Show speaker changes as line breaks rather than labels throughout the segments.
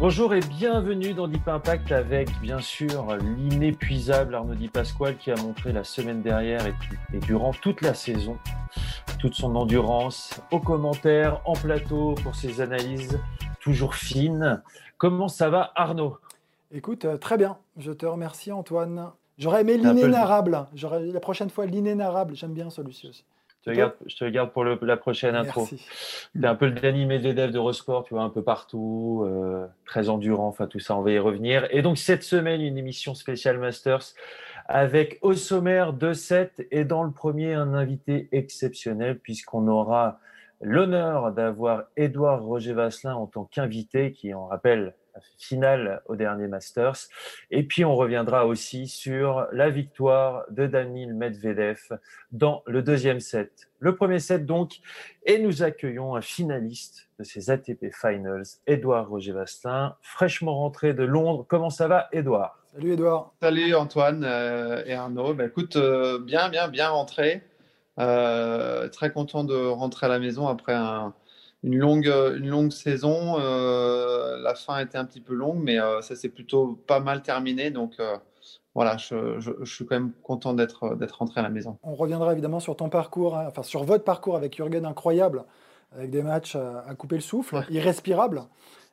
Bonjour et bienvenue dans Deep Impact avec bien sûr l'inépuisable Arnaud Di Pasquale qui a montré la semaine dernière et, et durant toute la saison toute son endurance aux commentaires, en plateau pour ses analyses toujours fines. Comment ça va Arnaud?
Écoute, euh, très bien. Je te remercie Antoine. J'aurais aimé l'inénarrable. J'aurais la prochaine fois l'inénarrable. J'aime bien celui-ci aussi.
Je te, garde, je te garde pour le, la prochaine intro. T'es un peu le Danny Medvedev d'Eurosport, tu vois, un peu partout, euh, très endurant, enfin tout ça, on va y revenir. Et donc cette semaine, une émission spéciale Masters avec au sommaire deux sets et dans le premier un invité exceptionnel puisqu'on aura l'honneur d'avoir Édouard Roger Vasselin en tant qu'invité qui, on rappelle, finale au dernier Masters. Et puis on reviendra aussi sur la victoire de Daniil Medvedev dans le deuxième set. Le premier set donc, et nous accueillons un finaliste de ces ATP Finals, Édouard Roger Vasselin, fraîchement rentré de Londres. Comment ça va, Édouard?
Salut Edouard.
Salut Antoine euh, et Arnaud. Bah, écoute, euh, bien, bien, bien rentré. Euh, très content de rentrer à la maison après un- une, longue, une longue saison. Euh, la fin était un petit peu longue, mais euh, ça s'est plutôt pas mal terminé. Donc euh, voilà, je, je- je suis quand même content d'être d'être rentré à la maison.
On reviendra évidemment sur ton parcours, hein, enfin sur votre parcours avec Jürgen incroyable, avec des matchs à, à couper le souffle,
Ouais.
irrespirables.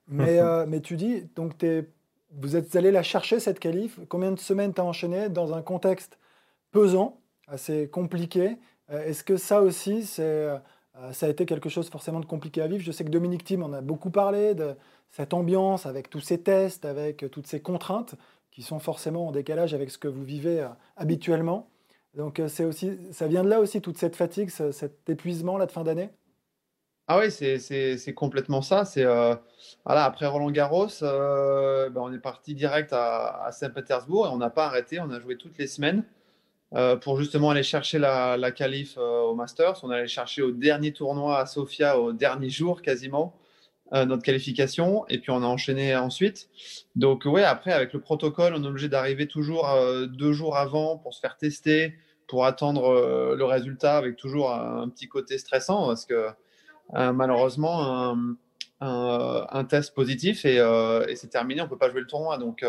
Mais, euh, mais tu dis, donc t'es- vous êtes allé la chercher cette qualif. Combien de semaines t'as enchaîné dans un contexte pesant, assez compliqué? Euh, Est-ce que ça aussi, c'est, euh, ça a été quelque chose forcément de compliqué à vivre Je sais que Dominique Thiem en a beaucoup parlé de cette ambiance avec tous ces tests, avec euh, toutes ces contraintes qui sont forcément en décalage avec ce que vous vivez euh, habituellement. Donc euh, c'est aussi, ça vient de là aussi toute cette fatigue, ce- cet épuisement là de fin d'année?
Ah oui, c'est complètement ça. C'est euh, voilà, après Roland Garros, euh, ben, on est parti direct à Saint-Pétersbourg et on n'a pas arrêté. On a joué toutes les semaines euh, pour justement aller chercher la, la qualif euh, au Masters. On allait chercher au dernier tournoi à Sofia, au dernier jour quasiment, euh, notre qualification. Et puis on a enchaîné ensuite. Donc ouais, après avec le protocole, on est obligé d'arriver toujours deux jours avant pour se faire tester, pour attendre le résultat avec toujours un, petit côté stressant parce que malheureusement un, test positif et, et c'est terminé, on peut pas jouer le tournoi. Donc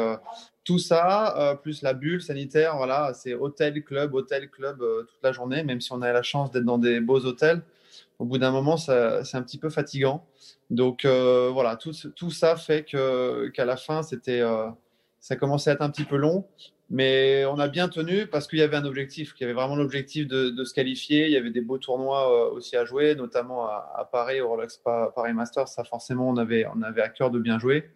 tout ça, euh, plus la bulle sanitaire, voilà, c'est hôtel, club, hôtel, club euh, toute la journée, même si on a la chance d'être dans des beaux hôtels. Au bout d'un moment, c'est un petit peu fatigant. Donc euh, voilà, tout, ça fait qu'à la fin, c'était, ça commençait à être un petit peu long. Mais on a bien tenu parce qu'il y avait un objectif, qu'il y avait vraiment l'objectif de, se qualifier. Il y avait des beaux tournois aussi à jouer, notamment à, à Paris, au Rolex Pa- Paris Masters. Ça, forcément, on avait, on avait à cœur de bien jouer.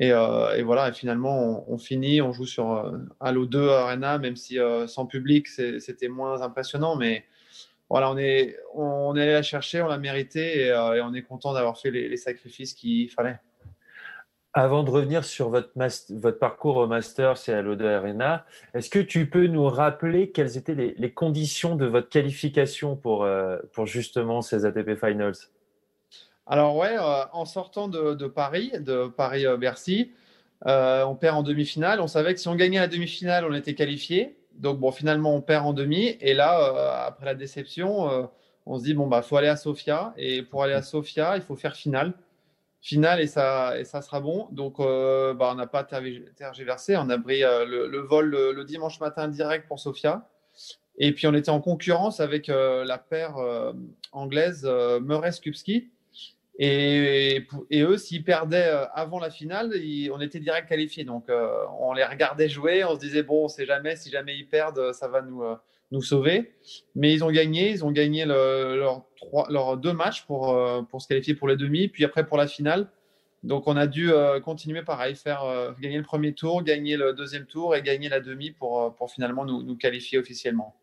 Et, euh, et voilà, et finalement, on, finit, on joue sur euh, Halo 2 Arena, même si euh, sans public, c'était moins impressionnant. Mais voilà, on est, on est allé la chercher, on l'a mérité et, on est content d'avoir fait les, sacrifices qu'il fallait.
Avant de revenir sur votre, votre parcours au Masters et à l'Ode Arena, est-ce que tu peux nous rappeler quelles étaient les, conditions de votre qualification pour, pour justement ces ATP Finals?
Alors ouais, euh, en sortant de, de Paris, de Paris-Bercy, euh, on perd en demi-finale. On savait que si on gagnait la demi-finale, on était qualifié. Donc bon, finalement, on perd en demi. Et là, euh, après la déception, on se dit bon bah faut aller à Sofia. Et pour aller à Sofia, il faut faire finale, finale et ça et ça sera bon. Donc bah, on n'a pas tergi- tergiversé. On a pris le, le vol le, le dimanche matin direct pour Sofia. Et puis on était en concurrence avec la paire anglaise euh, Murray-Skupski. Et, eux, s'ils perdaient euh, avant la finale, on était direct qualifiés. Donc, euh, on les regardait jouer. On se disait, bon, on sait jamais, si jamais ils perdent, euh, ça va nous, nous sauver. Mais ils ont gagné. Ils ont gagné le- leurs deux matchs pour, se qualifier pour les demi, puis après pour la finale. Donc, on a dû continuer pareil, faire gagner le premier tour, gagner le deuxième tour et gagner la demi pour, finalement nous qualifier officiellement.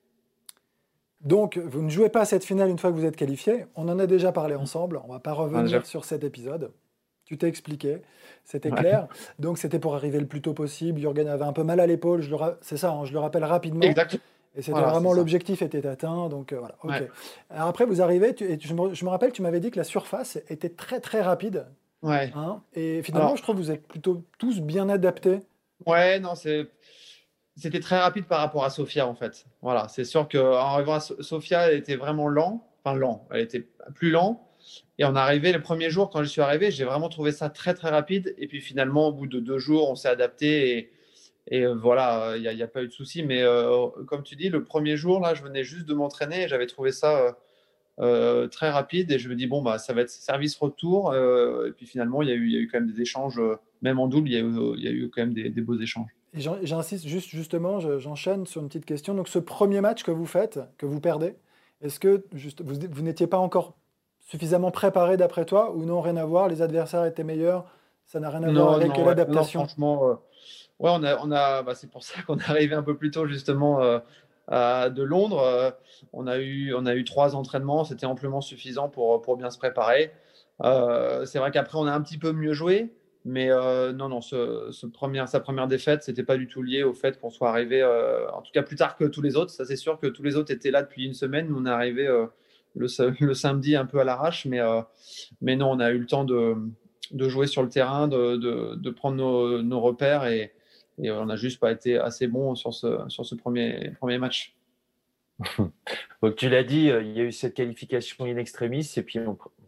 Donc, vous ne jouez pas à cette finale une fois que vous êtes qualifié. On en a déjà parlé ensemble. On ne va pas revenir sur cet épisode. Tu t'es expliqué, c'était clair. Donc, c'était pour arriver le plus tôt possible. Jürgen avait un peu mal à l'épaule. C'est ça, hein, je le rappelle rapidement.
Exactement.
Et c'était vraiment l'objectif était atteint. Donc, euh, voilà. Alors, après, vous arrivez. et je, me, rappelle, tu m'avais dit que la surface était très, très rapide.
Ouais.
Hein, et finalement, je trouve que vous êtes plutôt tous bien adaptés.
Ouais, non, c'est c'était très rapide par rapport à Sofia en fait. Voilà, c'est sûr qu'en arrivant à Sofia, elle était vraiment lent, enfin lent, elle était plus lent. Et on est arrivé le premier jour, quand je suis arrivé, j'ai vraiment trouvé ça très très rapide. Et puis finalement, au bout de deux jours, on s'est adapté et, euh, voilà, il n'y a, pas eu de souci. Mais euh, comme tu dis, le premier jour, là, je venais juste de m'entraîner et j'avais trouvé ça euh, très rapide. Et je me dis, bon, bah, ça va être service retour. et puis finalement, il y, a eu, quand même des échanges, même en double, il y a eu quand même des beaux échanges.
J'insiste juste justement, j'enchaîne sur une petite question. Donc ce premier match que vous faites, que vous perdez, est-ce que juste, vous, n'étiez pas encore suffisamment préparé d'après toi ou non, rien à voir, les adversaires étaient meilleurs, ça n'a rien à voir avec l'adaptation
Franchement, euh, ouais, on a, on a, bah, c'est pour ça qu'on est arrivé un peu plus tôt justement euh, à, de Londres. Euh, on, a eu, on a eu trois entraînements, c'était amplement suffisant pour, pour bien se préparer. c'est vrai qu'après on a un petit peu mieux joué. Mais euh, non, non, sa première défaite, c'était pas du tout lié au fait qu'on soit arrivé, euh, en tout cas plus tard que tous les autres. Ça, c'est sûr que tous les autres étaient là depuis une semaine. On est arrivé euh, le, samedi un peu à l'arrache, mais, non, on a eu le temps de, jouer sur le terrain, de, prendre nos, repères et, on n'a juste pas été assez bon sur ce, premier, match.
Tu l'as dit, il y a eu cette qualification in extremis et puis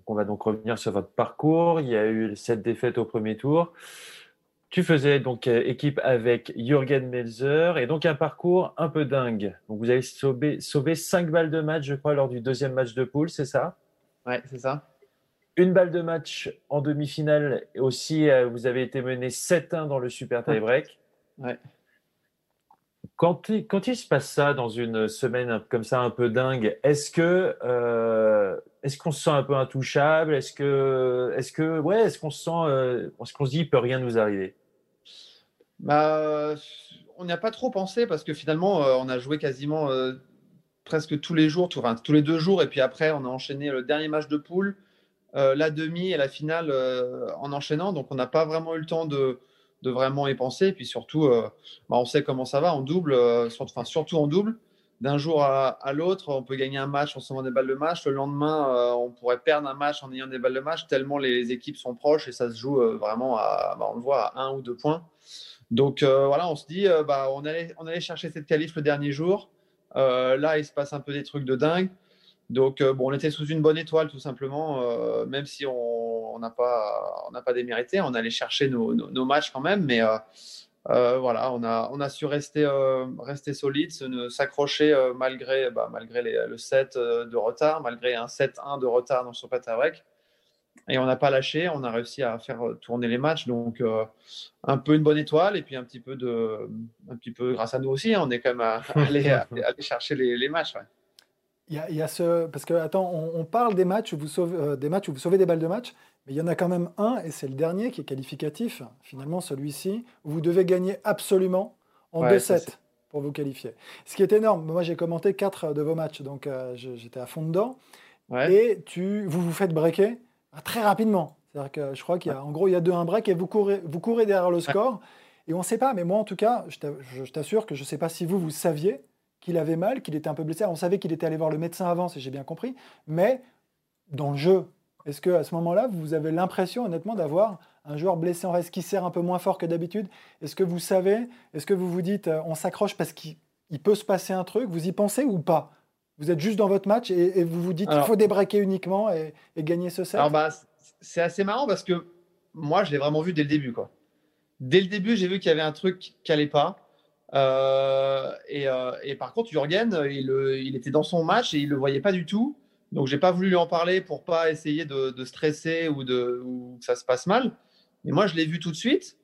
on va donc revenir sur votre parcours. Il y a eu cette défaite au premier tour. Tu faisais donc euh, équipe avec Jürgen Melzer et donc un parcours un peu dingue. Donc vous avez sauvé, sauvé 5 balles de match, je crois, lors du deuxième match de poule, c'est ça?
Ouais, c'est ça.
Une balle de match en demi-finale aussi, euh, vous avez été mené 7-1 dans le super tie-break.
Ouais.
Quand quand il, se passe ça dans une semaine comme ça un peu dingue, est-ce que euh, est-ce qu'on se sent un peu intouchable? Est-ce que est-ce que ouais est-ce qu'on se sent euh, est-ce qu'on se dit il peut rien nous arriver?
Bah on n'y a pas trop pensé parce que finalement euh, on a joué quasiment euh, presque tous les jours, tous les deux jours et puis après on a enchaîné le dernier match de poule, la demi et la finale en enchaînant. Donc on n'a pas vraiment eu le temps de de vraiment y penser. Et puis surtout, euh, bah, on sait comment ça va en double, euh, enfin, surtout en double. D'un jour à, l'autre, on peut gagner un match en se des balles de match. Le lendemain, euh, on pourrait perdre un match en ayant des balles de match, tellement les équipes sont proches et ça se joue vraiment à, bah, on le voit, à un ou deux points. Donc voilà, on se dit, bah, on, allait, on allait chercher cette qualif le dernier jour. là, il se passe un peu des trucs de dingue. Donc, bon, on était sous une bonne étoile, tout simplement, même si on, n'a pas, pas démérité. On allait chercher nos, nos, matchs quand même, mais euh, euh, voilà, on a, on a su rester, euh, rester solide, s'accrocher malgré, bah, malgré le 7 de retard, malgré un 7-1 de retard dans son break. Et on n'a pas lâché, on a réussi à faire tourner les matchs. Donc, un peu une bonne étoile et puis un petit peu, de, un petit peu grâce à nous aussi, hein, on est quand même allé, chercher les matchs.
Il y, a, ce parce que attends, on, parle des matchs où vous sauvez des matchs où vous sauvez des balles de match, mais il y en a quand même un, et c'est le dernier qui est qualificatif, finalement celui-ci, où vous devez gagner absolument en 2-7 pour vous qualifier. Ce qui est énorme. Moi, j'ai commenté 4 de vos matchs, donc euh, j'étais à fond dedans. Et tu, vous vous faites breaker ah, très rapidement. C'est-à-dire que je crois qu'il y a, en gros, il y a 2-1 break et vous courez, vous courez derrière le score. Et on ne sait pas, mais moi en tout cas, je t'assure que je ne sais pas si vous, vous saviez qu'il avait mal, qu'il était un peu blessé. On savait qu'il était allé voir le médecin avant, si j'ai bien compris. Mais dans le jeu, est-ce qu'à ce, moment-là, vous avez l'impression, honnêtement, d'avoir un joueur blessé en reste qui sert un peu moins fort que d'habitude? Est-ce que vous savez Est-ce que vous vous dites, euh, on s'accroche parce qu'il peut se passer un truc? Vous y pensez ou pas? Vous êtes juste dans votre match et, vous vous dites, qu'il faut débraquer uniquement et, gagner ce set?
Alors, bah, c'est assez marrant parce que moi, je l'ai vraiment vu dès le début. Quoi. Dès le début, j'ai vu qu'il y avait un truc qui n'allait pas. Euh, euh, et, par contre, Jürgen, il, il, était dans son match et il ne le voyait pas du tout. Donc, j'ai pas voulu lui en parler pour pas essayer de, stresser ou, que ça se passe mal. Mais moi, je l'ai vu tout de suite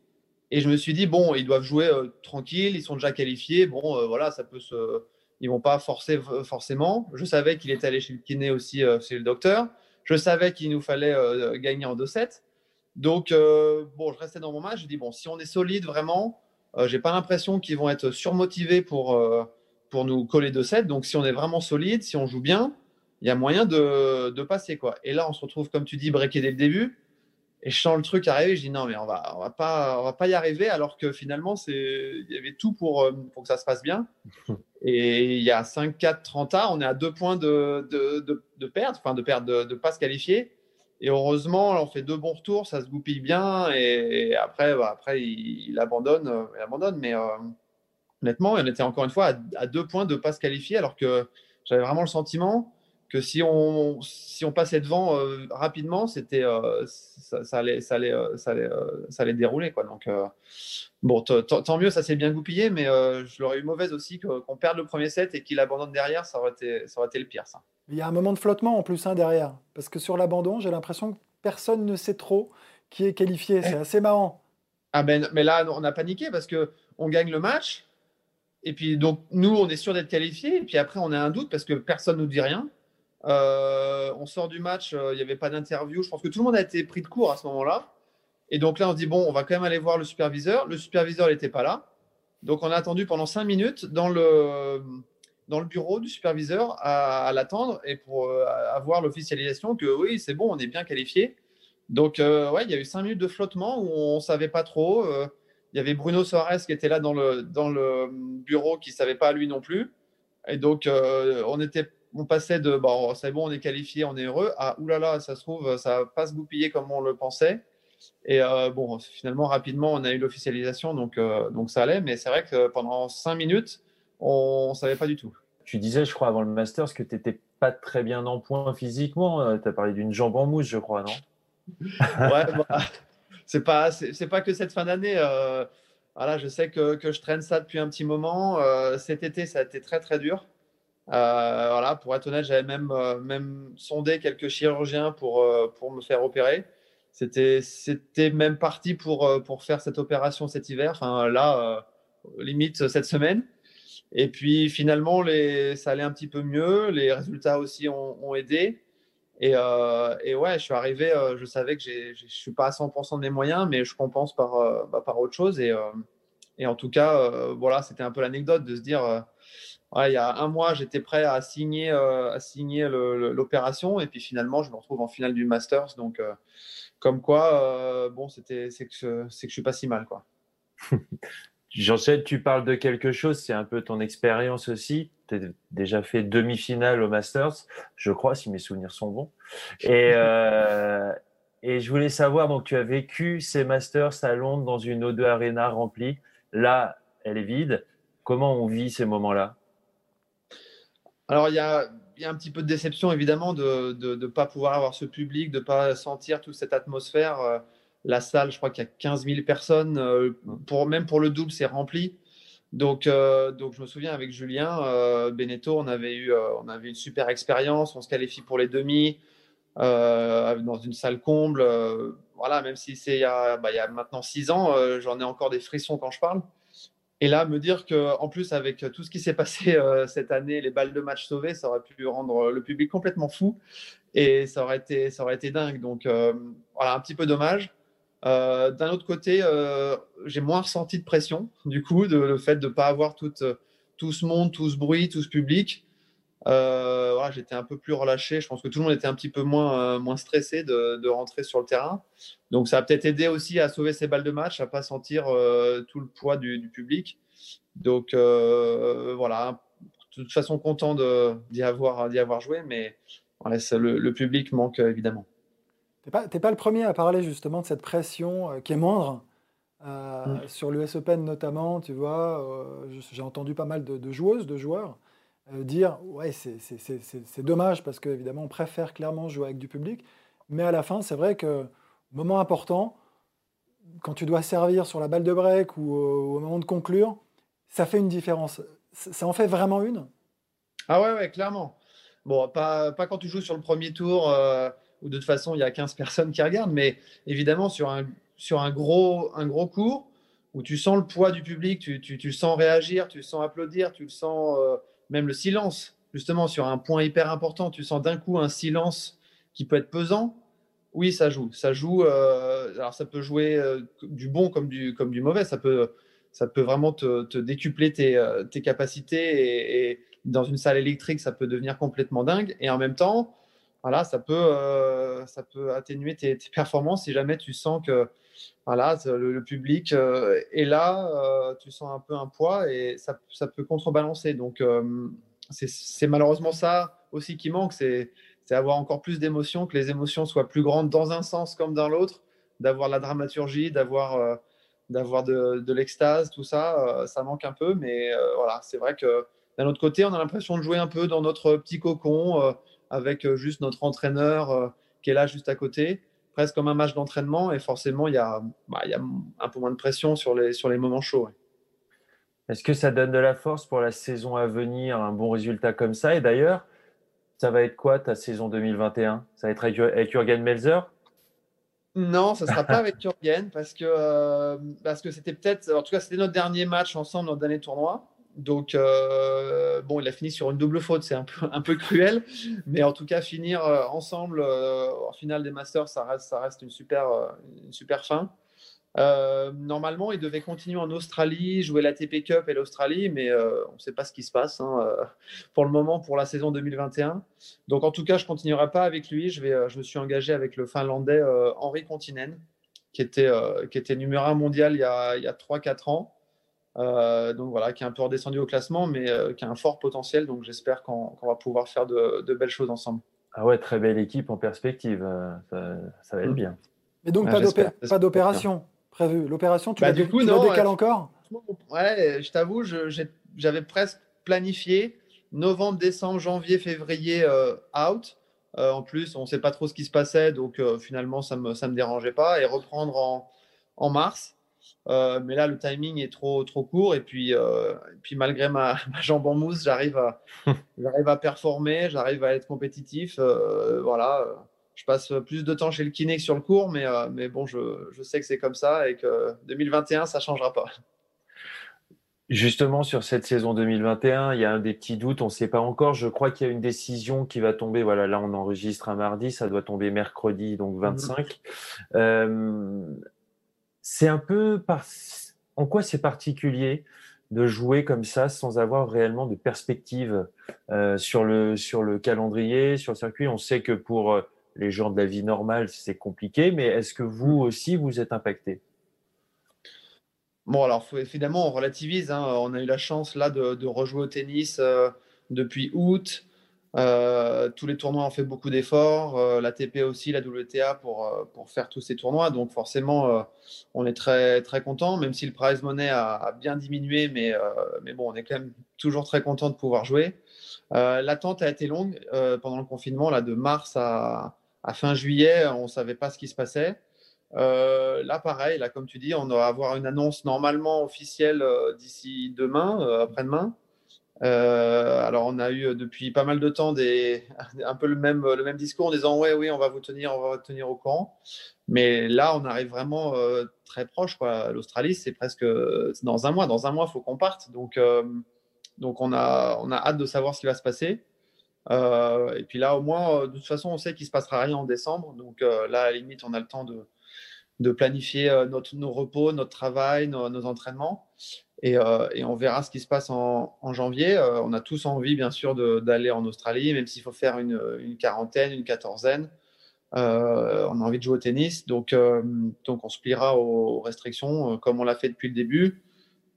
et je me suis dit bon, ils doivent jouer euh, tranquille, ils sont déjà qualifiés. Bon, euh, voilà, ça peut se, ils vont pas forcer forcément. Je savais qu'il était allé chez le kiné aussi, euh, chez le docteur. Je savais qu'il nous fallait gagner en 2-7. Donc, bon, je restais dans mon match. Je dis bon, si on est solide vraiment, j'ai pas l'impression qu'ils vont être surmotivés pour pour nous coller de 7. Donc, si on est vraiment solide, si on joue bien, il y a moyen de, de, passer. Quoi. Et là, on se retrouve, comme tu dis, breaké dès le début. Et je sens le truc arriver. Je dis non, mais on va, on va, pas, on va pas y arriver. Alors que finalement, il y avait tout pour, euh, pour que ça se passe bien. Et il y a 5-4 30 ans, on est à deux points de, de, de, de perdre, enfin de perdre, de ne pas se qualifier. Et heureusement, on fait deux bons retours, ça se goupille bien. Et, après, bah, après il, abandonne, euh, abandonne. Mais euh, honnêtement, on était encore une fois à, deux points de ne pas se qualifier, alors que j'avais vraiment le sentiment que si on, si on passait devant euh, rapidement, c'était, euh, ça, allait, ça, allait, ça, allait, ça allait dérouler. Quoi. Donc, bon, tant mieux, ça s'est bien goupillé, mais je l'aurais eu mauvaise aussi qu'on perde le premier set et qu'il abandonne derrière, ça aurait, été, ça aurait été le pire. Ça.
Il y a un moment de flottement en plus hein, derrière, parce que sur l'abandon, j'ai l'impression que personne ne sait trop qui est qualifié. C'est eh. assez marrant.
Ah ben, mais là, on a paniqué parce que on gagne le match. Et puis, donc, nous, on est sûr d'être qualifiés. Et puis après, on a un doute parce que personne ne nous dit rien. Euh, on sort du match, euh, il n'y avait pas d'interview. Je pense que tout le monde a été pris de court à ce moment-là. Et donc là, on se dit, bon, on va quand même aller voir le superviseur. Le superviseur n'était pas là. Donc on a attendu pendant cinq minutes dans le, dans le bureau du superviseur à, l'attendre et pour euh, avoir l'officialisation que oui, c'est bon, on est bien qualifié. Donc ouais, il y a eu cinq minutes de flottement où on ne savait pas trop. Il y avait Bruno Soares qui était là dans le, dans le bureau qui ne savait pas lui non plus. Et donc on était on passait de bon, c'est bon, on est qualifié, on est heureux, à oulala, ça se trouve, ça va pas se goupiller comme on le pensait. Et euh, bon, finalement, rapidement, on a eu l'officialisation, donc, euh, donc ça allait. Mais c'est vrai que pendant cinq minutes, on ne savait pas du tout.
Tu disais, je crois, avant le Masters, que tu n'étais pas très bien en point physiquement. Euh, tu as parlé d'une jambe en mousse, je crois, non?
Ouais, bah, c'est pas, c'est, pas que cette fin d'année. voilà, je sais que, que, je traîne ça depuis un petit moment. cet été, ça a été très, très dur. Euh, voilà, pour être honnête, j'avais même, euh, même sondé quelques chirurgiens pour, euh, pour me faire opérer. C'était, c'était même parti pour, pour faire cette opération cet hiver. Enfin, là, limite cette semaine. Et puis finalement, ça allait un petit peu mieux. Les résultats aussi ont, aidé. Et, et, ouais, je suis arrivé, je savais que je ne suis pas à 100% de mes moyens, mais je compense par, bah, par autre chose. Et, en tout cas, voilà, c'était un peu l'anecdote de se dire il y a un mois, j'étais prêt à signer, euh, à signer l'opération. Et puis finalement, je me retrouve en finale du Masters. Donc, euh, comme quoi, euh, bon, c'était, c'est que, c'est que je suis pas si mal. quoi.
Sais, tu parles de quelque chose, c'est un peu ton expérience aussi. Tu as déjà fait demi-finale au Masters, je crois, si mes souvenirs sont bons. Et, et je voulais savoir, donc tu as vécu ces Masters à Londres dans une O2 Arena remplie. Là, elle est vide. Comment on vit ces moments-là?
Alors, il y a, un petit peu de déception, évidemment, de ne pas pouvoir avoir ce public, de ne pas sentir toute cette atmosphère. Euh, la salle, je crois qu'il y a 15 000 personnes. Euh, pour, même pour le double, c'est rempli. Donc, euh, donc, je me souviens avec Julien euh, Beneteau, on avait eu on avait une super expérience. On se qualifie pour les demi dans une salle comble. voilà, même si c'est il, bah, il, y a maintenant six ans, j'en ai encore des frissons quand je parle. Et là, me dire qu'en plus, avec tout ce qui s'est passé euh, cette année, les balles de match sauvées, ça aurait pu rendre le public complètement fou. Et ça aurait été, ça aurait été dingue. Donc, euh, voilà, un petit peu dommage. Euh, d'un autre côté, j'ai moins ressenti de pression, du coup, de, le fait de ne pas avoir tout, tout ce monde, tout ce bruit, tout ce public. J'étais un peu plus relâché. Je pense que tout le monde était un petit peu moins, stressé de, rentrer sur le terrain. Donc ça a peut-être aidé aussi à sauver ces balles de match, à pas sentir euh, tout le poids du, public. Donc euh, voilà, de toute façon content d'y avoir joué, mais le, public manque évidemment.
Tu n'es pas, le premier à parler justement de cette pression euh, qui est moindre. Mm. Sur l'US Open notamment, tu vois, j'ai entendu pas mal de, joueuses, de joueurs dire ouais c'est dommage parce qu'évidemment on préfère clairement jouer avec du public, mais à la fin c'est vrai que moment important, quand tu dois servir sur la balle de break ou au moment de conclure, ça fait une différence. Ça en fait vraiment une?
Ah ouais, ouais, clairement. Bon, pas, pas quand tu joues sur le premier tour euh, où de toute façon il y a 15 personnes qui regardent, mais évidemment sur un, sur un, gros, un gros cours où tu sens le poids du public, tu, tu, tu sens réagir, tu sens applaudir, tu le sens euh, même le silence, justement sur un point hyper important, tu sens d'un coup un silence qui peut être pesant oui, ça joue. Ça joue. Euh, alors, ça peut jouer euh, du bon comme du, comme du mauvais. Ça peut, ça peut vraiment te, décupler tes, tes capacités et, dans une salle électrique, ça peut devenir complètement dingue. Et en même temps, voilà, ça peut, ça peut atténuer tes, performances si jamais tu sens que voilà, le, public est là, tu sens un peu un poids et ça, ça peut contrebalancer. Donc, c'est malheureusement ça aussi qui manque, c'est avoir encore plus d'émotions, que les émotions soient plus grandes dans un sens comme dans l'autre, d'avoir la dramaturgie, d'avoir euh, d'avoir de, de l'extase, tout ça, euh, ça manque un peu. Mais euh, voilà, c'est vrai que d'un autre côté, on a l'impression de jouer un peu dans notre petit cocon avec juste notre entraîneur qui est là juste à côté, presque comme un match d'entraînement. Et forcément, il y, a, bah, il y a un peu moins de pression sur les, sur les moments chauds.
Est-ce que ça donne de la force pour la saison à venir, un bon résultat comme ça? Et d'ailleurs, ça va être quoi ta saison 2021 Ça va être avec Jürgen Melzer
Non, ça ne sera pas avec Jürgen parce que euh, parce que c'était peut-être, en tout cas, c'était notre dernier match ensemble, notre dernier tournoi. Donc, euh, bon, il a fini sur une double faute, c'est un peu, cruel, mais en tout cas, finir euh, ensemble en finale des Masters, ça reste, une, super, fin. Euh, normalement, il devait continuer en Australie, jouer la TP Cup et l'Australie, mais euh, on ne sait pas ce qui se passe hein, euh, pour le moment pour la saison 2021. Donc, en tout cas, je ne continuerai pas avec lui. Je, vais, je me suis engagé avec le Finlandais Henri Continen, qui était, qui était numéro un mondial il y a, a 3-4 ans. Donc voilà, qui est un peu redescendu au classement, mais qui a un fort potentiel. Donc j'espère qu'on va pouvoir faire de, de, belles choses ensemble.
Ah ouais, très belle équipe en perspective. Ça, ça va être mm. bien.
Mais donc pas d'opération prévu. L'opération, tu, bah, la, coup, décales encore?
Ouais, je t'avoue, j'avais presque planifié novembre, décembre, janvier, février euh, out. Euh, en plus, on ne sait pas trop ce qui se passait, donc euh, finalement, ça ne me, ça me dérangeait pas. Et reprendre en, en mars. Mais là, le timing est trop, trop court. Et puis, et puis malgré ma, ma, jambe en mousse, j'arrive à, à performer, j'arrive à être compétitif. voilà je passe plus de temps chez le kiné que sur le cours, mais, euh, mais bon, je, je sais que c'est comme ça et que 2021, ça ne changera pas.
Justement, sur cette saison 2021, il y a un des petits doutes, on ne sait pas encore. Je crois qu'il y a une décision qui va tomber. Voilà, là, on enregistre un mardi, ça doit tomber mercredi, donc 25. Mhm. Euh, c'est un peu par... En quoi c'est particulier de jouer comme ça sans avoir réellement de perspective euh, sur, le, sur le calendrier, sur le circuit? On sait que pour les gens de la vie normale, c'est compliqué, mais est-ce que vous aussi, vous êtes impacté?
Bon, alors évidemment, on relativise. Hein. On a eu la chance là de, rejouer au tennis euh, depuis août. Euh, tous les tournois ont fait beaucoup d'efforts. Euh, la TP aussi, la WTA pour, pour faire tous ces tournois. Donc forcément, on est très, très content, même si le prize money a, bien diminué. Mais, mais bon, on est quand même toujours très content de pouvoir jouer. L'attente a été longue pendant le confinement, là, de mars à, fin juillet, on ne savait pas ce qui se passait. Euh, là, pareil, là, comme tu dis, on va avoir une annonce normalement officielle euh, d'ici demain, euh, alors, on a eu depuis pas mal de temps des, un peu le même, le même discours en disant Ouais, oui, on va vous tenir, on va vous tenir au courant. Mais là, on arrive vraiment très proche. L'Australie, c'est presque dans un mois. Dans un mois, il faut qu'on parte. Donc, donc on, a, on a hâte de savoir ce qui va se passer. Euh, et puis là, au moins, euh, de toute façon, on sait qu'il ne se passera rien en décembre. Donc euh, là, à la limite, on a le temps de, de planifier notre, nos repos, notre travail, nos, entraînements. Et, et, on verra ce qui se passe en, en janvier. on a tous envie, bien sûr, d'aller en Australie, même s'il faut faire une, une, quarantaine, une quatorzaine. on a envie de jouer au tennis. Donc, donc on se pliera aux restrictions, comme on l'a fait depuis le début.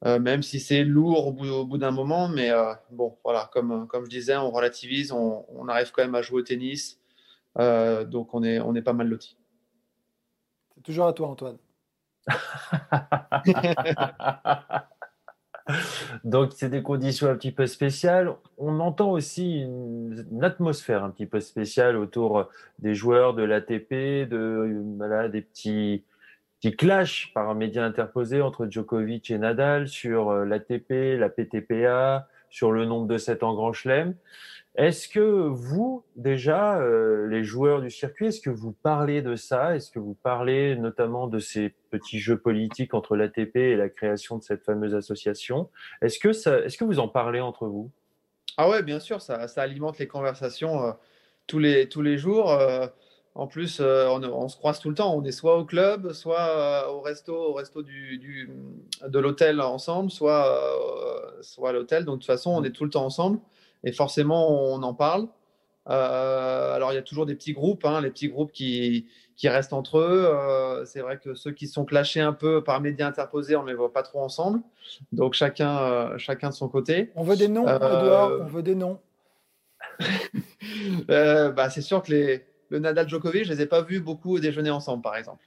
Euh, même si c'est lourd au bout, d'un moment. Mais euh, bon, voilà, comme, comme je disais, on relativise, on, arrive quand même à jouer au tennis. Euh, donc on est, on est pas mal lotis.
C'est toujours à toi, Antoine.
Donc, c'est des conditions un petit peu spéciales. On entend aussi une, atmosphère un petit peu spéciale autour des joueurs de l'ATP, de voilà, des petits qui clash par un média interposé entre Djokovic et Nadal sur euh, l'ATP, la PTPA, sur le nombre de sets en Grand Chelem. Est-ce que vous, déjà, euh, les joueurs du circuit, est-ce que vous parlez de ça? Est-ce que vous parlez notamment de ces petits jeux politiques entre l'ATP et la création de cette fameuse association? Est-ce que, ça, est-ce que vous en parlez entre vous?
Ah ouais, bien sûr, ça, ça alimente les conversations euh, tous, les, tous les jours. en plus, euh, on, se croise tout le temps. On est soit au club, soit au resto, au resto du, de l'hôtel ensemble, soit, soit à l'hôtel. Donc, de toute façon, on est tout le temps ensemble. Et forcément, on en parle. alors, il y a toujours des petits groupes, hein, les petits groupes qui, qui restent entre eux. c'est vrai que ceux qui sont clashés un peu par médias interposés, on ne les voit pas trop ensemble. Donc, chacun, chacun de son côté.
On veut des noms, Edouard, on veut des noms.
Euh, bah, c'est sûr que les, le Nadal Djokovic, je les ai pas vus beaucoup déjeuner ensemble, par exemple.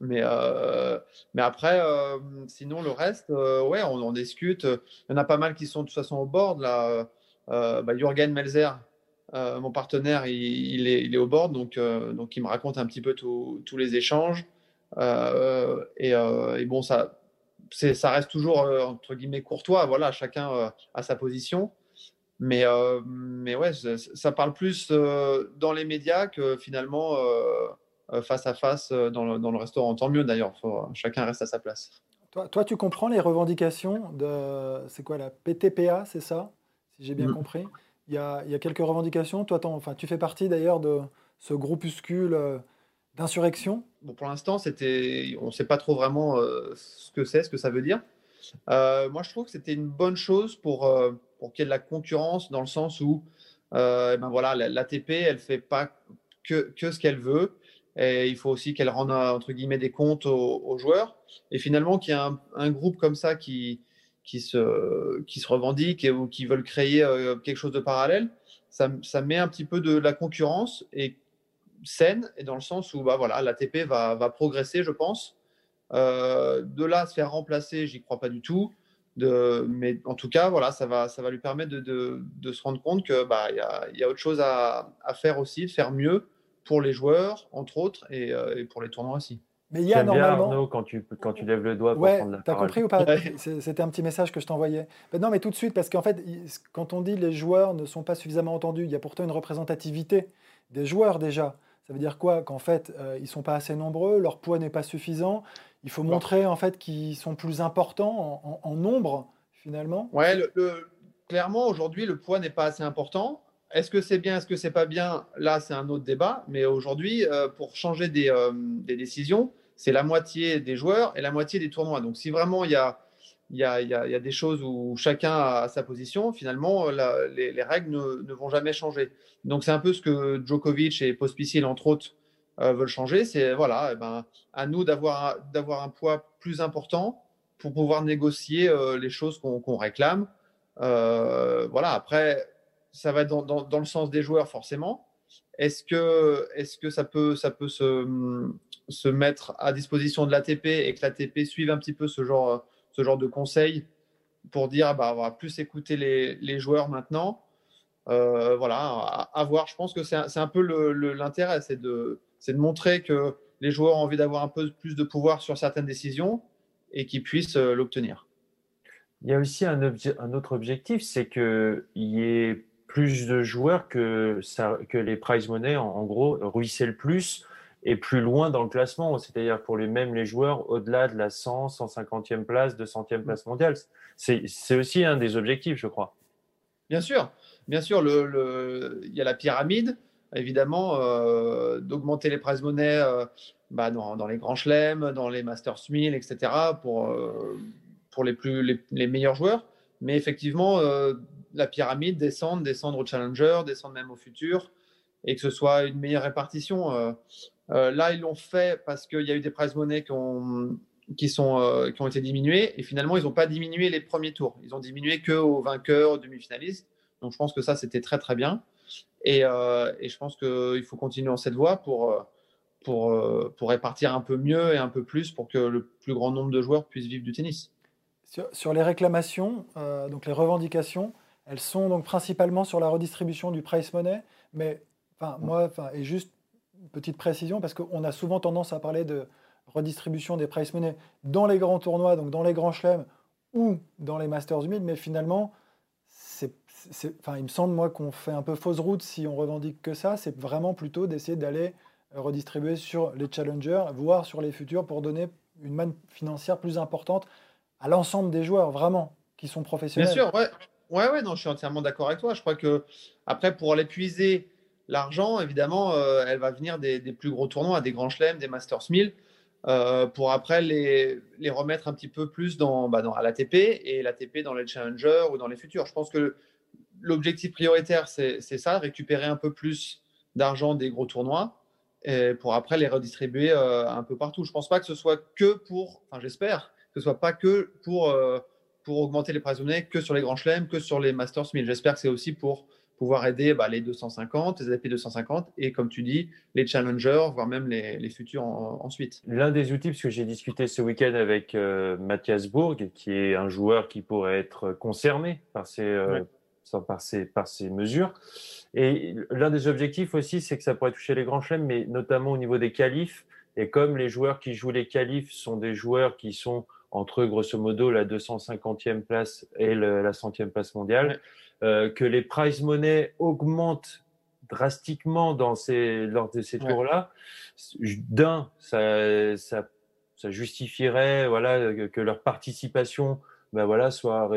Mais, euh, mais après, euh, sinon, le reste, ouais, on en discute. Il y en a pas mal qui sont de toute façon au board. Là, bah, Jürgen Melzer, mon partenaire, il, est, au board, donc, donc il me raconte un petit peu tous les échanges. Et, et, bon, ça, reste toujours, entre guillemets, courtois. Voilà, chacun a sa position. Mais, euh, mais ouais, ça, parle plus euh, dans les médias que finalement euh, face à face dans le, dans le restaurant. Tant mieux d'ailleurs, chacun reste à sa place.
Toi, toi, tu comprends les revendications de. C'est quoi la PTPA, c'est ça? Si j'ai bien mmh. compris. Il y, a, il y, a, quelques revendications. Toi, enfin, tu fais partie d'ailleurs de ce groupuscule d'insurrection
bon, Pour l'instant, c'était, on ne sait pas trop vraiment ce que c'est, ce que ça veut dire. moi, je trouve que c'était une bonne chose pour pour qu'il y ait de la concurrence dans le sens où euh, eh ben voilà, l'ATP, elle ne fait pas que, que ce qu'elle veut. Et il faut aussi qu'elle rende entre guillemets des comptes aux, joueurs. Et finalement, qu'il y ait un, groupe comme ça qui, qui, se, qui se revendique et, ou qui veulent créer euh, quelque chose de parallèle, ça, met un petit peu de la concurrence et saine, et dans le sens où bah, voilà, l'ATP va, progresser, je pense. Euh, de là à se faire remplacer, j'y crois pas du tout mais en tout cas, voilà, ça va, lui permettre de, se rendre compte que bah y a, autre chose à, faire aussi, de faire mieux pour les joueurs, entre autres, et, euh, pour les tournois aussi.
Mais il y a normalement. Bien, Arnaud, quand tu, quand tu lèves le doigt pour
ouais,
prendre la
as compris ou pas C'était un petit message que je t'envoyais. non, mais tout de suite, parce qu'en fait, quand on dit les joueurs ne sont pas suffisamment entendus, il y a pourtant une représentativité des joueurs déjà. Ça veut dire quoi Qu'en fait, euh, ils ne sont pas assez nombreux, leur poids n'est pas suffisant. Il faut montrer en fait qu'ils sont plus importants en, nombre finalement.
Ouais, le, clairement aujourd'hui le poids n'est pas assez important. Est-ce que c'est bien, est-ce que c'est pas bien? Là, c'est un autre débat. Mais aujourd'hui, euh, pour changer des, euh, des décisions, c'est la moitié des joueurs et la moitié des tournois. Donc, si vraiment il y a, il y a, y a, des choses où chacun a sa position, finalement, les, les, règles ne, vont jamais changer. Donc, c'est un peu ce que Djokovic et Pospisil, entre autres, euh, veulent changer, c'est voilà, eh ben, à nous d'avoir un poids plus important pour pouvoir négocier euh, les choses qu'on réclame. Euh, voilà, après, ça va dans, dans, dans, le sens des joueurs forcément. Est-ce que, est que ça peut, ça peut se, se mettre à disposition de l'ATP et que l'ATP suive un petit peu ce genre, ce genre de conseils pour dire bah, on va plus écouter les, les joueurs maintenant voilà, à, voir. Je pense que c'est un, un, peu l'intérêt, c'est de, de montrer que les joueurs ont envie d'avoir un peu plus de pouvoir sur certaines décisions et qu'ils puissent euh, l'obtenir.
Il y a aussi un, autre objectif, c'est qu'il y ait plus de joueurs que, ça, que les prize money, en, gros, ruissellent plus et plus loin dans le classement. C'est-à-dire pour les mêmes les joueurs au-delà de la 100, 150e place, 200e place mondiale. C'est aussi un des objectifs, je crois.
Bien sûr, bien sûr, le, il y a la pyramide évidemment, euh, d'augmenter les prize money euh, bah, dans, les grands chelems, dans les Masters 1000, etc., pour, euh, pour les, plus, les, meilleurs joueurs. Mais effectivement, la pyramide, descendre, descendre au challenger, descendre même au futur, et que ce soit une meilleure répartition. Là, ils l'ont fait parce qu'il y a eu des prize money qui ont, qui, sont, qui ont été diminués, et finalement, ils n'ont pas diminué les premiers tours. Ils ont diminué que aux vainqueurs, aux demi-finalistes. Donc, je pense que ça, c'était très, très bien. Euh, et, je pense qu'il faut continuer en cette voie pour, euh, pour, euh, pour répartir un peu mieux et un peu plus pour que le plus grand nombre de joueurs puissent vivre du tennis.
Sur, les réclamations, donc les revendications, elles sont donc principalement sur la redistribution du price money, mais enfin, moi, enfin, et juste petite précision, parce qu'on a souvent tendance à parler de redistribution des price money dans les grands tournois, donc dans les grands chelems ou dans les Masters 1000, mais finalement, enfin, il me semble moi qu'on fait un peu fausse route si on revendique que ça. C'est vraiment plutôt d'essayer d'aller redistribuer sur les challengers, voire sur les futurs, pour donner une manne financière plus importante à l'ensemble des joueurs, vraiment, qui sont professionnels.
Bien sûr, ouais. Ouais, ouais, non, je suis entièrement d'accord avec toi. Je crois que, après, pour l'épuiser l'argent, évidemment, elle va venir des, plus gros tournois, des grands chelems, des Masters 1000, pour après les, remettre un petit peu plus dans, bah, dans à l'ATP et l'ATP dans les challengers ou dans les futurs. Je pense que l'objectif prioritaire, c'est ça, récupérer un peu plus d'argent des gros tournois et pour après les redistribuer euh, un peu partout. Je ne pense pas que ce soit que pour, enfin j'espère, que ce soit pas que pour, euh, pour augmenter les prize que sur les grands chelems, que sur les Masters 1000. J'espère que c'est aussi pour pouvoir aider bah, les 250, les AP 250 et comme tu dis, les challengers, voire même les, les futurs ensuite.
L'un des outils, parce que j'ai discuté ce week-end avec euh, Mathias Bourg, qui est un joueur qui pourrait être concerné par ces, par ces, par ces mesures. Et l'un des objectifs aussi, c'est que ça pourrait toucher les grands chelems, mais notamment au niveau des qualifs. Et comme les joueurs qui jouent les qualifs sont des joueurs qui sont entre grosso modo la 250e place et la 100e place mondiale, euh, que les prize money augmentent drastiquement dans ces, lors de ces tours-là, d'un, ça, ça, ça, justifierait voilà, que leur participation ben voilà, soit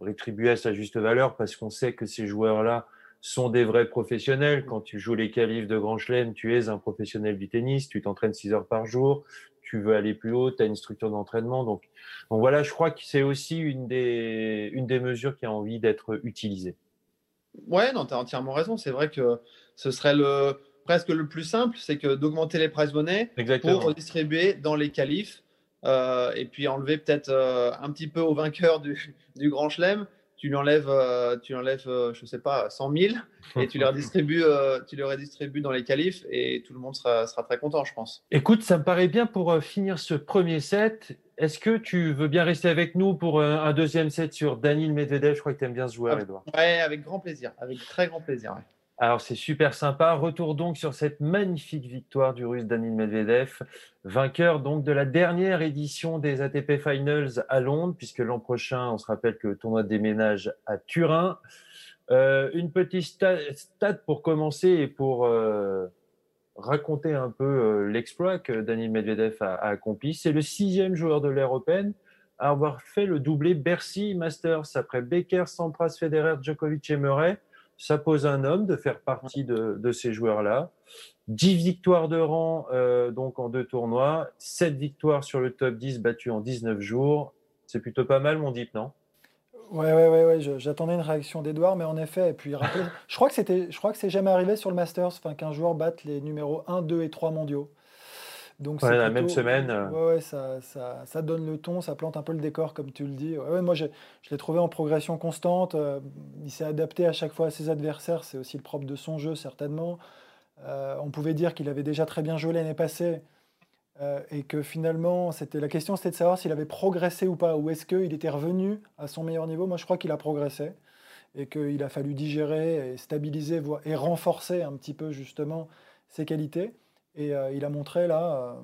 rétribuée à sa juste valeur parce qu'on sait que ces joueurs-là sont des vrais professionnels. Quand tu joues les qualifs de Grand Chelem, tu es un professionnel du tennis, tu t'entraînes 6 heures par jour, tu veux aller plus haut, tu as une structure d'entraînement. Donc, donc voilà, je crois que c'est aussi une des, une des mesures qui a envie d'être utilisée.
Ouais, non, tu as entièrement raison. C'est vrai que ce serait le, presque le plus simple, c'est que d'augmenter les prize money pour redistribuer dans les qualifs euh, et puis enlever peut-être euh, un petit peu au vainqueur du, du Grand Chelem tu lui enlèves, euh, tu enlèves euh, je sais pas, 100 000 et tu les redistribues, euh, tu les redistribues dans les qualifs et tout le monde sera, sera, très content, je pense.
Écoute, ça me paraît bien pour finir ce premier set. Est-ce que tu veux bien rester avec nous pour un deuxième set sur Daniel Medvedev? Je crois que tu aimes bien ce joueur, Edouard.
Ouais, avec grand plaisir, avec très grand plaisir.
Alors c'est super sympa. Retour donc sur cette magnifique victoire du Russe Danil Medvedev, vainqueur donc de la dernière édition des ATP Finals à Londres, puisque l'an prochain, on se rappelle que le tournoi déménage à Turin. Euh, une petite stat pour commencer et pour euh, raconter un peu euh, l'exploit que Danil Medvedev a, accompli. C'est le sixième joueur de l'ère européenne à avoir fait le doublé Bercy Masters après Becker, Sampras, Federer, Djokovic et Murray ça pose un homme de faire partie de, ces joueurs-là. 10 victoires de rang euh, donc en deux tournois, 7 victoires sur le top 10 battues en 19 jours. C'est plutôt pas mal, mon Deep, non?
Ouais, ouais, ouais, j'attendais une réaction d'Edouard, mais en effet, et puis je crois que c'était, je crois que c'est jamais arrivé sur le Masters, qu'un joueur batte les numéros 1, 2 et 3 mondiaux.
Donc la même semaine. Euh.
Ouais, ça, ça, ça, donne le ton, ça plante un peu le décor, comme tu le dis. Ouais, moi, je, je l'ai trouvé en progression constante. Euh, il s'est adapté à chaque fois à ses adversaires. C'est aussi le propre de son jeu, certainement. Euh, on pouvait dire qu'il avait déjà très bien joué l'année passée. et que finalement, c'était la question, c'était de savoir s'il avait progressé ou pas, ou est-ce qu'il était revenu à son meilleur niveau. Moi, je crois qu'il a progressé et qu'il a fallu digérer et stabiliser et renforcer un petit peu justement ses qualités. Et euh, il a montré là, euh,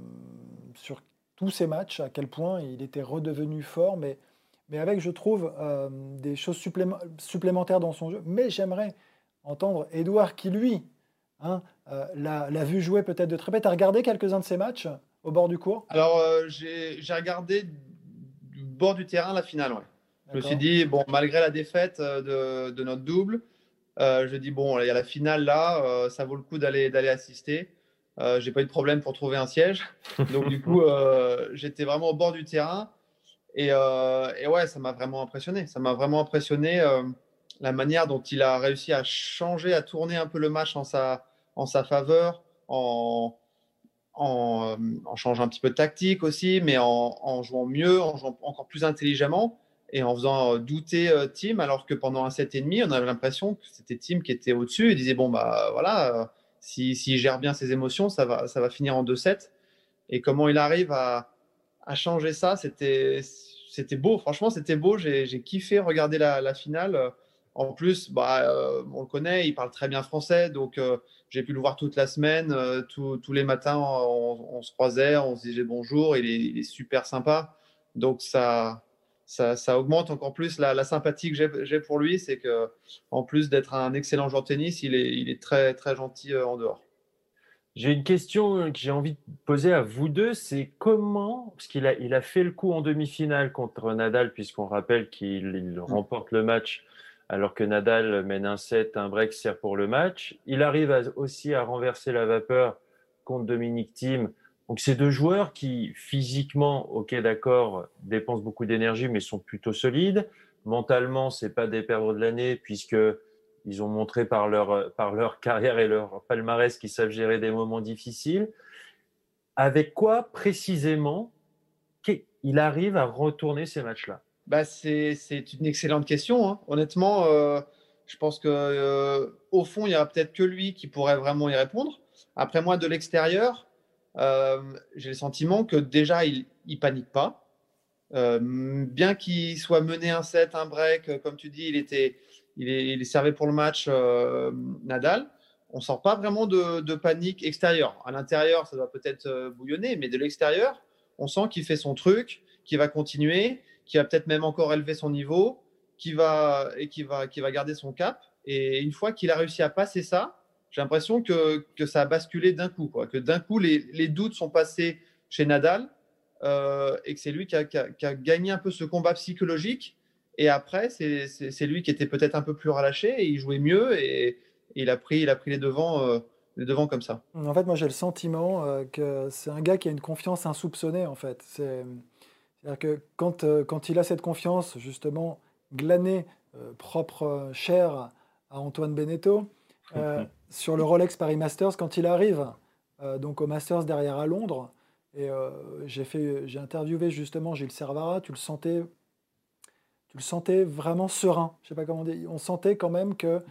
sur tous ces matchs, à quel point il était redevenu fort, mais, mais avec, je trouve, euh, des choses supplémentaires dans son jeu. Mais j'aimerais entendre Edouard qui, lui, hein, l'a vu jouer peut-être de très près. Tu as regardé quelques-uns de ces matchs au bord du cours?
Alors, j'ai regardé du bord du terrain la finale, ouais. Je me suis dit, bon, malgré la défaite de, de notre double, je dis, bon, il y a la finale là, ça vaut le coup d'aller assister. Euh, j'ai pas eu de problème pour trouver un siège. Donc, du coup, euh, j'étais vraiment au bord du terrain. Euh, et, ouais, ça m'a vraiment impressionné. Ça m'a vraiment impressionné la manière dont il a réussi à changer, à tourner un peu le match en sa, en sa faveur, en, en, changeant un petit peu de tactique aussi, mais en, jouant mieux, en jouant encore plus intelligemment et en faisant douter Tim, alors que pendant un set et demi, on avait l'impression que c'était Tim qui était au-dessus. Il disait bon bah voilà, s'il si, gère bien ses émotions, ça va, ça va finir en 2-7. Et comment il arrive à, à changer ça, c'était beau. Franchement, c'était beau. J'ai kiffé regarder la, la, finale. En plus, bah, euh, on le connaît, il parle très bien français, donc euh, j'ai pu le voir toute la semaine. Euh, tous les matins, on, se croisait, on se disait bonjour. Il est, il est super sympa. Donc ça, ça, augmente encore plus la, sympathie que j'ai pour lui. C'est que en plus d'être un excellent joueur de tennis, il est, il est très, très gentil euh, en dehors.
J'ai une question euh, que j'ai envie de poser à vous deux, c'est comment, parce qu'il a, il a fait le coup en demi-finale contre Nadal, puisqu'on rappelle qu'il remporte le match alors que Nadal mène un set, un break sert pour le match. Il arrive aussi à renverser la vapeur contre Dominique Thiem. Donc, c'est deux joueurs qui, physiquement, ok, d'accord, dépensent beaucoup d'énergie, mais sont plutôt solides. Mentalement, c'est pas des perdres de l'année, puisque ils ont montré par leur, par leur carrière et leur palmarès qu'ils savent gérer des moments difficiles. Avec quoi, précisément, il arrive à retourner ces matchs-là?
Bah, c'est, une excellente question. Hein. Honnêtement, euh, je pense que euh, au fond, il y a peut-être que lui qui pourrait vraiment y répondre. Après moi, de l'extérieur, j'ai le sentiment que déjà, il, panique pas. bien qu'il soit mené un set, un break, comme tu dis, il était, il est, pour le match Nadal. On sent pas vraiment de, panique extérieure. À l'intérieur, ça doit peut-être bouillonner, mais de l'extérieur, on sent qu'il fait son truc, qu'il va continuer qui va peut-être même encore élever son niveau, qui va, et qui va, qui va garder son cap. Et une fois qu'il a réussi à passer ça, j'ai l'impression que, que, ça a basculé d'un coup, que d'un coup les, les, doutes sont passés chez Nadal euh, et que c'est lui qui a, gagné un peu ce combat psychologique. Et après, c'est lui qui était peut-être un peu plus relâché et il jouait mieux et, il, a pris, il a pris les devants. Euh, les comme ça.
En fait, moi j'ai le sentiment euh, que c'est un gars qui a une confiance insoupçonnée. En fait, c'est c'est-à-dire que quand, quand il a cette confiance, justement, glanée, propre, chère à Antoine Beneteau, sur le Rolex Paris Masters, quand il arrive donc au Masters derrière à Londres, et j'ai fait, j'ai interviewé justement Gilles Servara, tu le sentais, tu le sentais vraiment serein. Je sais pas comment dire. On sentait quand même que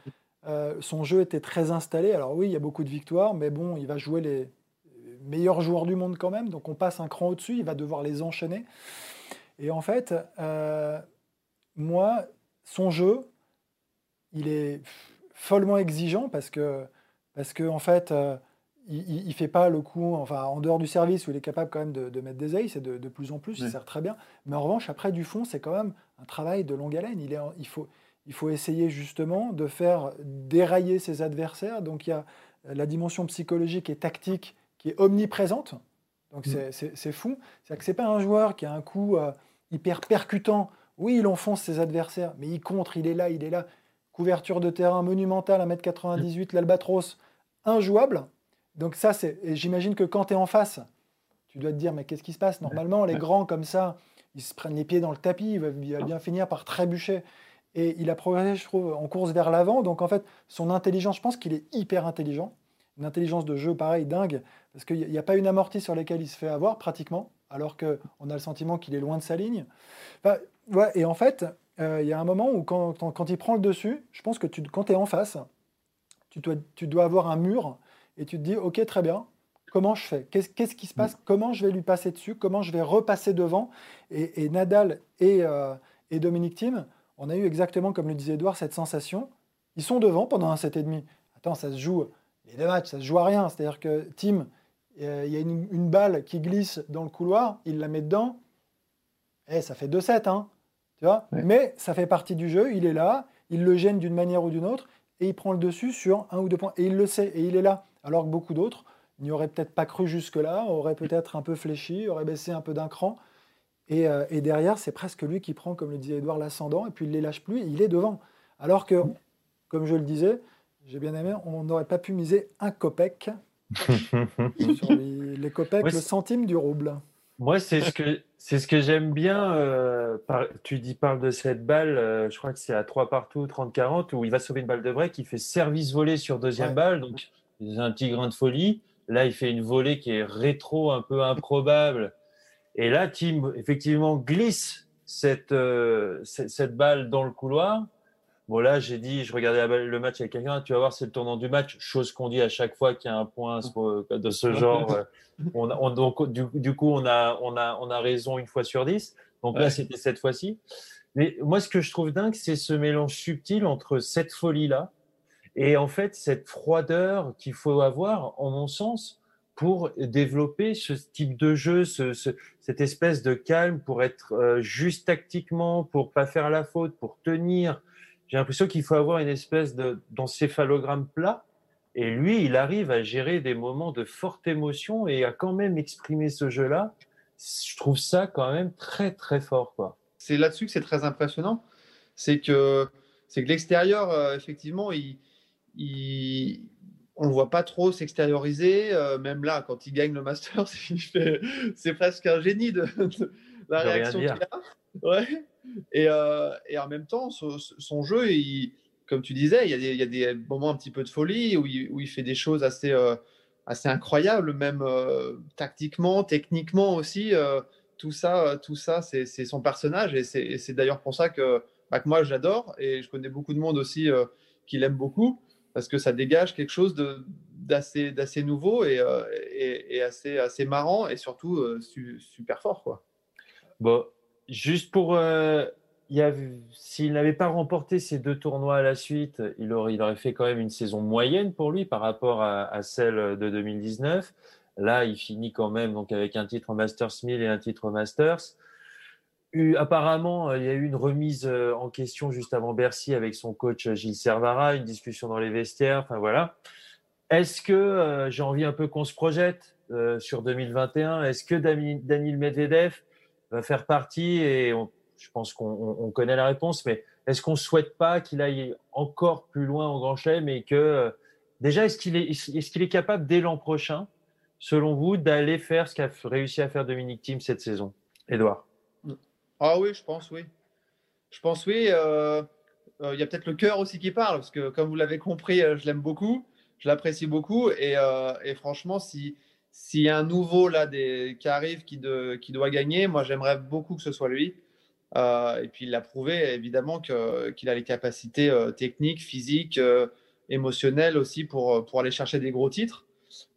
son jeu était très installé. Alors oui, il y a beaucoup de victoires, mais bon, il va jouer les, meilleur joueur du monde quand même, donc on passe un cran au-dessus, il va devoir les enchaîner. Et en fait, euh, moi, son jeu, il est follement exigeant parce que, parce que en fait, euh, il ne fait pas le coup, enfin, en dehors du service où il est capable quand même de, mettre des ailes, c'est de, plus en plus, il sert très bien. Mais en revanche, après, du fond, c'est quand même un travail de longue haleine. Il, est, il, faut, il faut essayer justement de faire dérailler ses adversaires. Donc il y a la dimension psychologique et tactique qui est omniprésente. Donc mm. c'est fou. C'est que c'est pas un joueur qui a un coup euh, hyper percutant. Oui, il enfonce ses adversaires, mais il contre, il est là, il est là. Couverture de terrain monumentale, 1m98, mm. l'Albatros, injouable. Donc ça, c'est. J'imagine que quand tu es en face, tu dois te dire, mais qu'est-ce qui se passe? Normalement, les grands comme ça, ils se prennent les pieds dans le tapis, il va, bien finir par trébucher. Et il a progressé, je trouve, en course vers l'avant. Donc en fait, son intelligence, je pense qu'il est hyper intelligent. Une intelligence de jeu pareil, dingue. Parce qu'il n'y a pas une amortie sur laquelle il se fait avoir, pratiquement, alors qu'on a le sentiment qu'il est loin de sa ligne. et en fait, euh, il y a un moment où, quand, quand, il prend le dessus, je pense que tu, quand tu es en face, tu dois, tu dois avoir un mur et tu te dis Ok, très bien, comment je fais? Qu'est-ce qui se passe? Mm. Comment je vais lui passer dessus? Comment je vais repasser devant? Et, Nadal et, euh, et Dominique Thiem, on a eu exactement, comme le disait Edouard, cette sensation. Ils sont devant pendant un 7,5. Attends, ça se joue. Les deux matchs, ça se joue à rien. C'est-à-dire que Thiem, euh, il y a une, balle qui glisse dans le couloir, il la met dedans, et eh, ça fait 2-7, hein, tu vois Mais ça fait partie du jeu, il est là, il le gêne d'une manière ou d'une autre, et il prend le dessus sur un ou deux points. Et il le sait, et il est là. Alors que beaucoup d'autres n'y auraient peut-être pas cru jusque-là, auraient peut-être un peu fléchi, auraient baissé un peu d'un cran. Et, euh, derrière, c'est presque lui qui prend, comme le disait Edouard, l'ascendant, et puis il ne les lâche plus, il est devant. Alors que, comme je le disais, j'ai bien aimé, on n'aurait pas pu miser un copec sur les, les copecs, le centime du rouble.
Moi, c'est ce que c'est ce que j'aime bien. Euh, tu dis parle de cette balle, euh, je crois que c'est à 3 partout, 30-40, où il va sauver une balle de break, il fait service volé sur deuxième balle, donc a un petit grain de folie. Là, il fait une volée qui est rétro, un peu improbable. Et là, Tim, effectivement, glisse cette, euh, cette balle dans le couloir. Bon, là, j'ai dit, je regardais le match avec quelqu'un, tu vas voir, c'est le tournant du match, chose qu'on dit à chaque fois qu'il y a un point de ce genre. Euh, on, donc, du, coup, on a, on, a, on a raison une fois sur dix. Donc là, c'était cette fois-ci. Mais moi, ce que je trouve dingue, c'est ce mélange subtil entre cette folie-là et en fait cette froideur qu'il faut avoir, en mon sens, pour développer ce type de jeu, ce, cette espèce de calme, pour être euh, juste tactiquement, pour pas faire la faute, pour tenir j'ai l'impression qu'il faut avoir une espèce d'encéphalogramme plat. Et lui, il arrive à gérer des moments de forte émotion et à quand même exprimer ce jeu-là. Je trouve ça quand même très, très fort.
C'est là-dessus que c'est très impressionnant. C'est que que l'extérieur, euh, effectivement, il, il, on ne le voit pas trop s'extérioriser. Euh, même là, quand il gagne le Masters, c'est presque un génie de, la réaction qu'il a. Ouais. Et, euh, et, en même temps, son, jeu, comme tu disais, il y, a des, moments un petit peu de folie où il, fait des choses assez, assez incroyables, même tactiquement, techniquement aussi tout ça, tout ça c'est son personnage et c'est d'ailleurs pour ça que, bah, que moi j'adore et je connais beaucoup de monde aussi euh, qui l'aime beaucoup parce que ça dégage quelque chose d'assez nouveau et, euh, assez, marrant et surtout euh, super fort. Quoi.
Bon, juste pour. S'il n'avait pas remporté ces deux tournois à la suite, il aurait, il aurait fait quand même une saison moyenne pour lui par rapport à, celle de 2019. Là, il finit quand même donc avec un titre Masters 1000 et un titre Masters. apparemment, il y a eu une remise euh, en question juste avant Bercy avec son coach euh, Gilles Servara, une discussion dans les vestiaires. Enfin voilà. Est-ce que euh, j'ai envie un peu qu'on se projette sur 2021 Est-ce que Daniel Medvedev va faire partie Et je pense qu'on connaît la réponse, mais est-ce qu'on ne souhaite pas qu'il aille encore plus loin en Grand Chelem et que déjà est-ce qu'il est, est, est capable dès l'an prochain selon vous, d'aller faire ce qu'a réussi à faire Dominique Thiem cette saison? Edouard
Ah oui, je pense oui. Je pense oui. Euh, euh, il y a peut-être le cœur aussi qui parle, parce que comme vous l'avez compris, euh, je l'aime beaucoup, je l'apprécie beaucoup. Et, franchement, s'il y a un nouveau là, des, qui arrive, qui, doit gagner, moi j'aimerais beaucoup que ce soit lui. et puis il l'a prouvé évidemment qu'il a les capacités techniques, physiques, émotionnelles aussi pour, aller chercher des gros titres.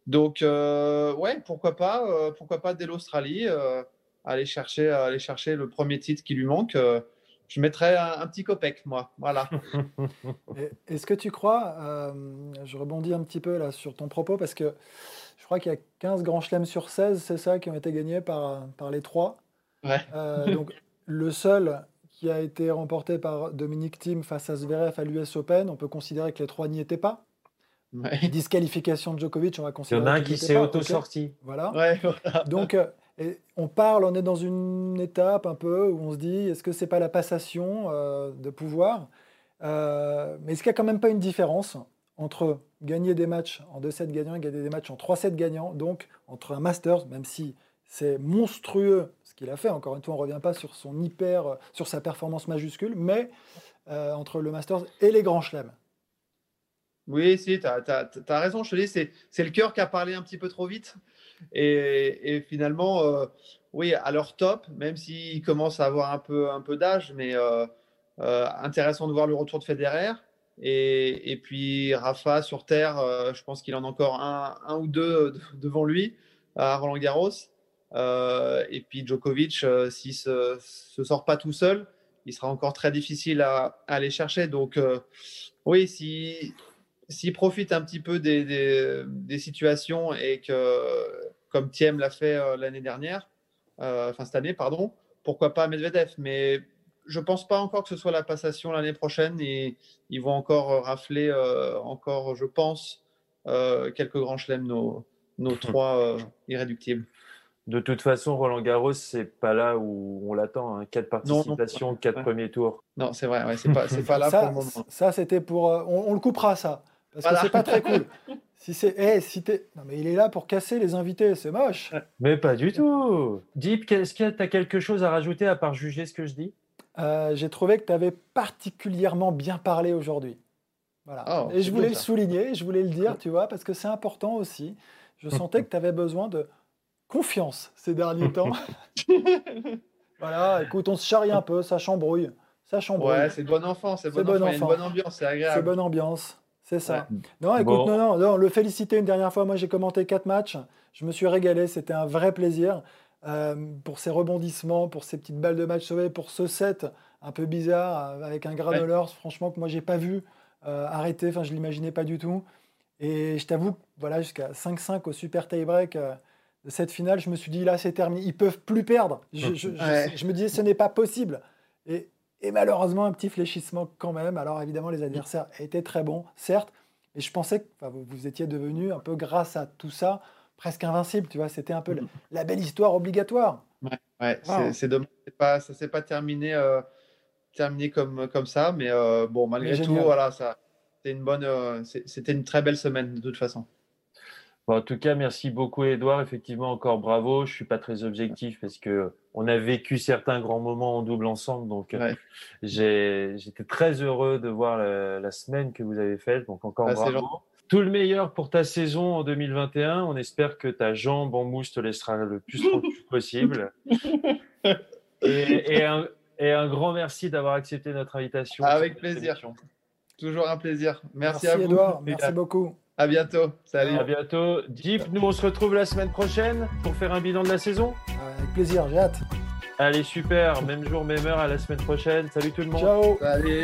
Donc, euh, ouais, pourquoi pas, euh, pourquoi pas dès l'Australie, euh, aller, chercher, aller chercher le premier titre qui lui manque. je mettrais un, petit copec, moi. Voilà.
Est-ce que tu crois, je rebondis un petit peu là sur ton propos, parce que je crois qu'il y a 15 grands chelems sur 16, c'est ça, qui ont été gagnés par, par les trois.
Ouais.
donc, le seul qui a été remporté par Dominique Thiem face à Zverev à l'US Open, on peut considérer que les trois n'y étaient pas. Disqualification de Djokovic, on va considérer.
Il y en a un qui s'est auto-sorti.
Voilà. Donc, euh, on parle, on est dans une étape un peu où on se dit est-ce que c'est pas la passation euh, de pouvoir euh, Mais est-ce qu'il n'y a quand même pas une différence entre gagner des matchs en 2-7 gagnants gagner des matchs en 3-7 gagnants Donc, entre un Masters, même si c'est monstrueux ce qu'il a fait, encore une fois, on ne revient pas sur son hyper, sur sa performance majuscule, mais entre le Masters et les grands chelems.
Oui, si, tu as, raison. Je te dis, c'est le cœur qui a parlé un petit peu trop vite. Et, finalement, euh, oui, à leur top, même s'ils commencent à avoir un peu, un peu d'âge, mais euh, euh, intéressant de voir le retour de Federer. Et, puis Rafa sur terre, je pense qu'il en a encore un, ou deux devant lui à Roland Garros. et puis Djokovic, s'il se, se sort pas tout seul, il sera encore très difficile à, à aller chercher. Donc, oui, si, s'il profite un petit peu des, des, situations et que, comme Thiem l'a fait euh, l'année dernière, euh, enfin cette année, pardon, pourquoi pas Medvedev Mais je pense pas encore que ce soit la passation l'année prochaine et ils vont encore rafler, euh, encore, je pense, quelques grands chelems, nos, nos trois irréductibles.
De toute façon, Roland Garros, c'est pas là où on l'attend. Hein. Quatre participations, quatre premiers tours.
Non, c'est vrai, ouais, c'est pas, pas là pour le moment.
Ça, c'était pour. on, le coupera, ça. Parce que c'est pas très cool. Si c'est, eh, si non mais il est là pour casser les invités, c'est moche.
Mais pas du tout. Deep, est-ce que tu as quelque chose à rajouter à part juger ce que je dis?
Euh, J'ai trouvé que tu avais particulièrement bien parlé aujourd'hui. Voilà. Oh, Et je voulais le souligner, je voulais le dire, tu vois, parce que c'est important aussi. Je sentais que tu avais besoin de confiance ces derniers temps. voilà, écoute, on se charrie un peu, ça chambrouille. Ça chambrouille.
Ouais, c'est bon enfant, c'est bon, enfant. une bonne ambiance, c'est agréable.
C'est bonne ambiance. C'est ça. Non, écoute, non, non, le féliciter une dernière fois. Moi, j'ai commenté quatre matchs. Je me suis régalé. C'était un vrai plaisir euh, pour ses rebondissements, pour ses petites balles de match sauvées, pour ce set un peu bizarre euh, avec un granuleur, franchement, que moi, j'ai pas vu euh, arrêter. Enfin, je l'imaginais pas du tout. Et je t'avoue, voilà, jusqu'à 5-5 au super tie-break de cette finale, je me suis dit, là, c'est terminé. Ils peuvent plus perdre. Je, je, je me disais, ce n'est pas possible. Et et malheureusement, un petit fléchissement quand même. Alors évidemment, les adversaires étaient très bons, certes, mais je pensais que vous, étiez devenu un peu grâce à tout ça presque invincible. Tu vois, c'était un peu la, belle histoire obligatoire.
Ouais, c'est dommage. Pas, ça s'est pas terminé euh, terminer comme, comme ça. Mais euh, bon, malgré tout, voilà, ça, c'était une bonne, euh, c'était une très belle semaine de toute façon.
en tout cas, merci beaucoup, Edouard. Effectivement, encore bravo. Je suis pas très objectif parce que on a vécu certains grands moments en double ensemble. Donc, j'étais très heureux de voir la, semaine que vous avez faite. Donc, encore bah, bravo. Tout le meilleur pour ta saison en 2021. On espère que ta jambe en mousse te laissera le plus tranquille possible. Et, un, grand merci d'avoir accepté notre invitation.
Avec plaisir. Toujours un plaisir. Merci, à vous.
Edouard. Merci beaucoup.
À bientôt. Salut.
À bientôt. Deep, nous on se retrouve la semaine prochaine pour faire un bilan de la saison.
Avec plaisir, j'ai hâte.
Allez, super. Même jour, même heure. À la semaine prochaine. Salut tout le monde.
Ciao.
Salut.